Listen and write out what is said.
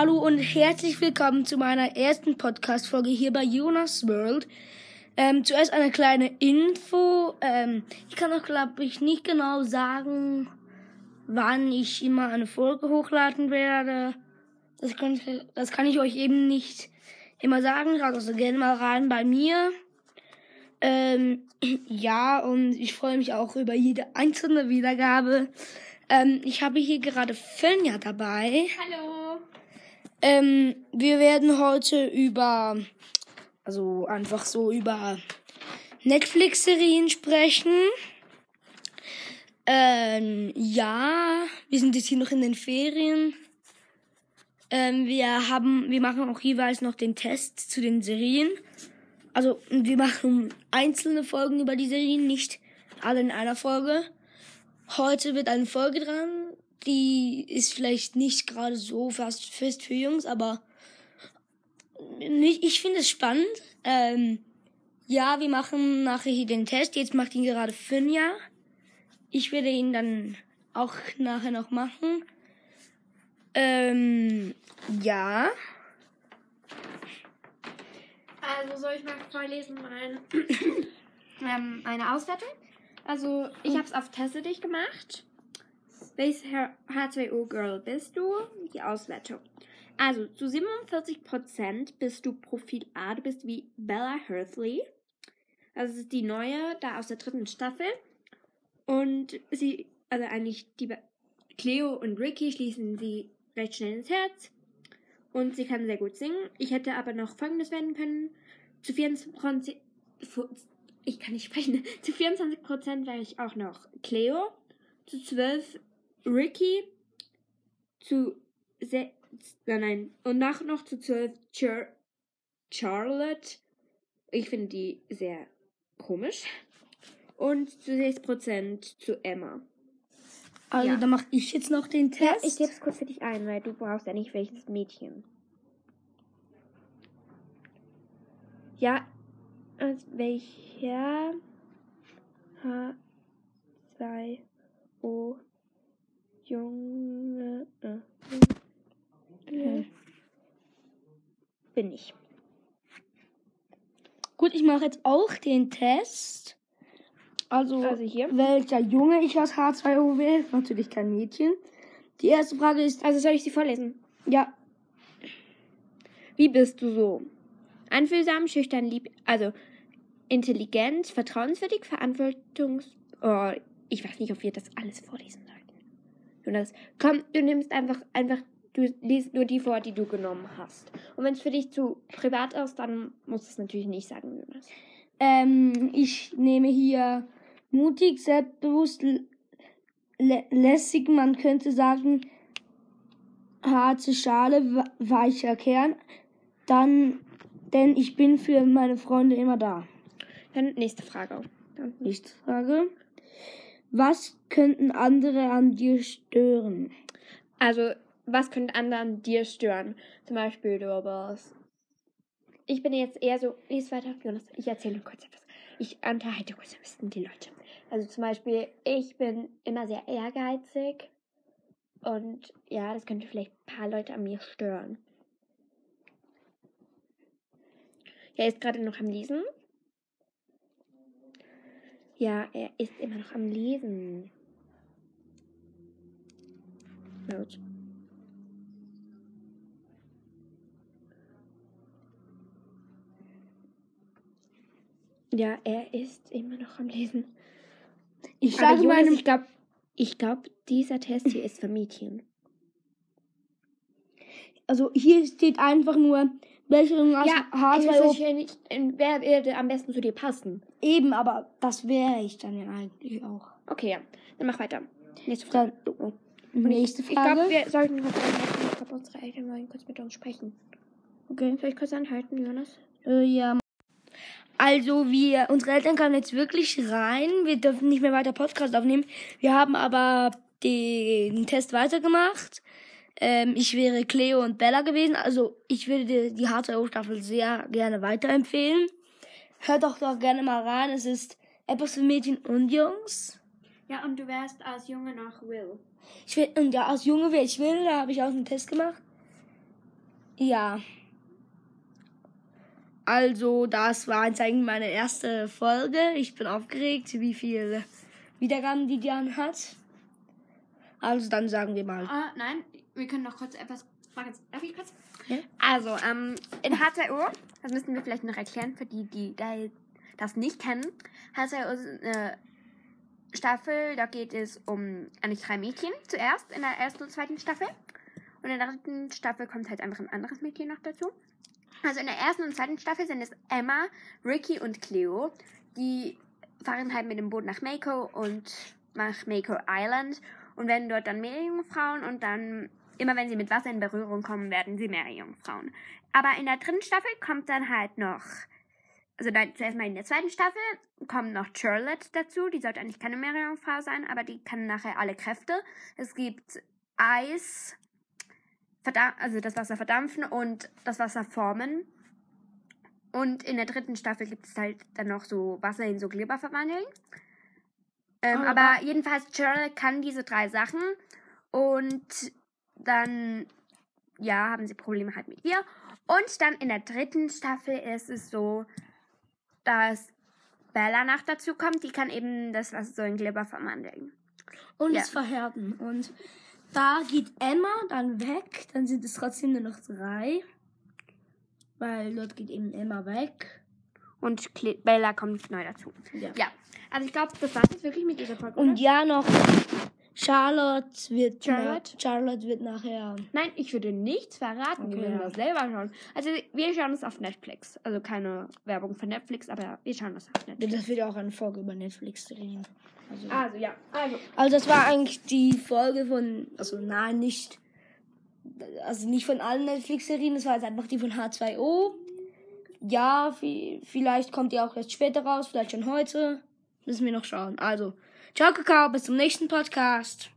Hallo und herzlich willkommen zu meiner ersten Podcast-Folge hier bei Jonas World. Ähm, zuerst eine kleine Info. Ähm, ich kann auch, glaube ich, nicht genau sagen, wann ich immer eine Folge hochladen werde. Das kann, das kann ich euch eben nicht immer sagen. Schaut also gerne mal rein bei mir. Ähm, ja, und ich freue mich auch über jede einzelne Wiedergabe. Ähm, ich habe hier gerade Fenja dabei. Hallo. Ähm, wir werden heute über, also einfach so über Netflix-Serien sprechen. Ähm, ja, wir sind jetzt hier noch in den Ferien. Ähm, wir haben, wir machen auch jeweils noch den Test zu den Serien. Also, wir machen einzelne Folgen über die Serien, nicht alle in einer Folge. Heute wird eine Folge dran, die ist vielleicht nicht gerade so fast fest für Jungs, aber ich finde es spannend. Ähm, ja, wir machen nachher hier den Test. Jetzt macht ihn gerade Finja. Ich werde ihn dann auch nachher noch machen. Ähm, ja. Also soll ich mal vorlesen mein, ähm, eine Auswertung? Also ich habe es auf Teste dich gemacht. Welches H2O-Girl bist du? Die Auswertung. Also zu 47% bist du Profil A. Du bist wie Bella Hursley. Also ist die neue, da aus der dritten Staffel. Und sie, also eigentlich die Cleo und Ricky schließen sie recht schnell ins Herz. Und sie kann sehr gut singen. Ich hätte aber noch folgendes werden können. Zu 24, ich kann nicht sprechen. Zu 24% wäre ich auch noch Cleo. Zu 12 Ricky. Zu 6, nein, nein. Und nach noch zu 12 Char Charlotte. Ich finde die sehr komisch. Und zu 6% zu Emma. Also, Ja. dann mache ich jetzt noch den Ja, Test. ich gebe es kurz für dich ein, weil du brauchst ja nicht welches Mädchen. Ja, als welcher H2O Junge äh, äh, bin ich. Gut, ich mache jetzt auch den Test. Also, Also welcher Junge ich aus H2O wähle. Natürlich kein Mädchen. Die erste Frage ist, Also soll ich sie vorlesen? ja, Wie bist du so? Einfühlsam, schüchtern, lieb, also intelligent, vertrauenswürdig, verantwortungs... Oh, ich weiß nicht, ob wir das alles vorlesen sollten. Jonas, komm, du nimmst einfach, einfach, du liest nur die vor, die du genommen hast. Und wenn es für dich zu privat ist, dann musst du es natürlich nicht sagen, Jonas. ähm, ich nehme hier mutig, selbstbewusst, lä lässig, man könnte sagen, harte Schale, weicher Kern. Dann, denn ich bin für meine Freunde immer da. Dann nächste Frage. Dann Nächste Frage. Was könnten andere an dir stören? Also, was könnte anderen dir stören? Zum Beispiel, du bist. Ich bin jetzt eher so. Lies weiter, Jonas. Ich erzähle kurz etwas. Ich unterhalte kurz ein bisschen die Leute. Also, zum Beispiel, ich bin immer sehr ehrgeizig. Und ja, das könnte vielleicht ein paar Leute an mir stören. Er ist gerade noch am Lesen. Ja, er ist immer noch am Lesen. Gut. Ja, er ist immer noch am Lesen. Ich sage Jonas, meinem, ich glaube, ich glaub, dieser Test hier ist für Mädchen. also hier steht einfach nur, welche ich weiß H2O natürlich nicht, wer würde am besten zu dir passen. eben, aber das wäre ich dann ja eigentlich auch. Okay, ja. Dann mach weiter. Nächste Frage. Dann Oh. nächste Ich glaube, Frage. wir sollten kurz anhalten. Ich glaube, unsere Eltern wollen kurz mit uns sprechen. okay. Soll ich kurz anhalten, Jonas? Äh, ja. Also wir, unsere Eltern kamen jetzt wirklich rein. Wir dürfen nicht mehr weiter Podcast aufnehmen. Wir haben aber den Test weitergemacht. Ähm, ich wäre Cleo und Bella gewesen. Also ich würde die H2O-Staffel sehr gerne weiterempfehlen. Hört doch doch gerne mal rein. Es ist etwas für Mädchen und Jungs. Ja, und du wärst als Junge noch Will. Ich will, und ja, als Junge wäre ich will, da habe ich auch einen Test gemacht. Ja. Also, das war jetzt eigentlich meine erste Folge. Ich bin aufgeregt, wie viele Wiedergaben die Diane hat. Also, dann sagen wir mal. Ah, nein, wir können noch kurz etwas. Darf ich kurz? Ja. Also, ähm, in H2O, das müssen wir vielleicht noch erklären für die, die das nicht kennen. H2O ist eine Staffel, da geht es um eigentlich drei Mädchen zuerst in der ersten und zweiten Staffel. Und in der dritten Staffel kommt halt einfach ein anderes Mädchen noch dazu. Also in der ersten und zweiten Staffel sind es Emma, Ricky und Cleo. Die fahren halt mit dem Boot nach Mako und nach Mako Island und werden dort dann Meerjungfrauen und dann, immer wenn sie mit Wasser in Berührung kommen, werden sie Meerjungfrauen. Aber in der dritten Staffel kommt dann halt noch, also dann zuerst mal in der zweiten Staffel kommt noch Charlotte dazu. Die sollte eigentlich keine Meerjungfrau sein, aber die kann nachher alle Kräfte. Es gibt Eis, also das Wasser verdampfen und das Wasser formen. Und in der dritten Staffel gibt es halt dann noch so Wasser in so Glibber verwandeln. Ähm, Oh, aber jedenfalls, Charlotte kann diese drei Sachen. Und dann, ja, haben sie Probleme halt mit ihr. Und dann in der dritten Staffel ist es so, dass Bella nach dazu kommt. Die kann eben das Wasser so in Glibber verwandeln. Und Ja. es verhärten. Und da geht Emma dann weg. Dann sind es trotzdem nur noch drei. Weil dort geht eben Emma weg. Und Cle Bella kommt neu dazu. Ja. Ja, also ich glaube, das war jetzt wirklich mit dieser Folge. Und oder? ja, noch Charlotte wird, Charlotte? Na, Charlotte wird nachher. Nein, ich würde nichts verraten. Okay, wir werden ja. das selber schauen. Also wir schauen es auf Netflix. Also keine Werbung für Netflix, aber wir schauen das auf Netflix. Das wird ja auch eine Folge über Netflix drehen. Also, Also ja, also also das war eigentlich die Folge von, also nein, nicht, also nicht von allen Netflix-Serien, das war jetzt einfach die von H2O. Ja, vi- vielleicht kommt die auch erst später raus, vielleicht schon heute. Müssen wir noch schauen. Also, ciao Kakao, bis zum nächsten Podcast.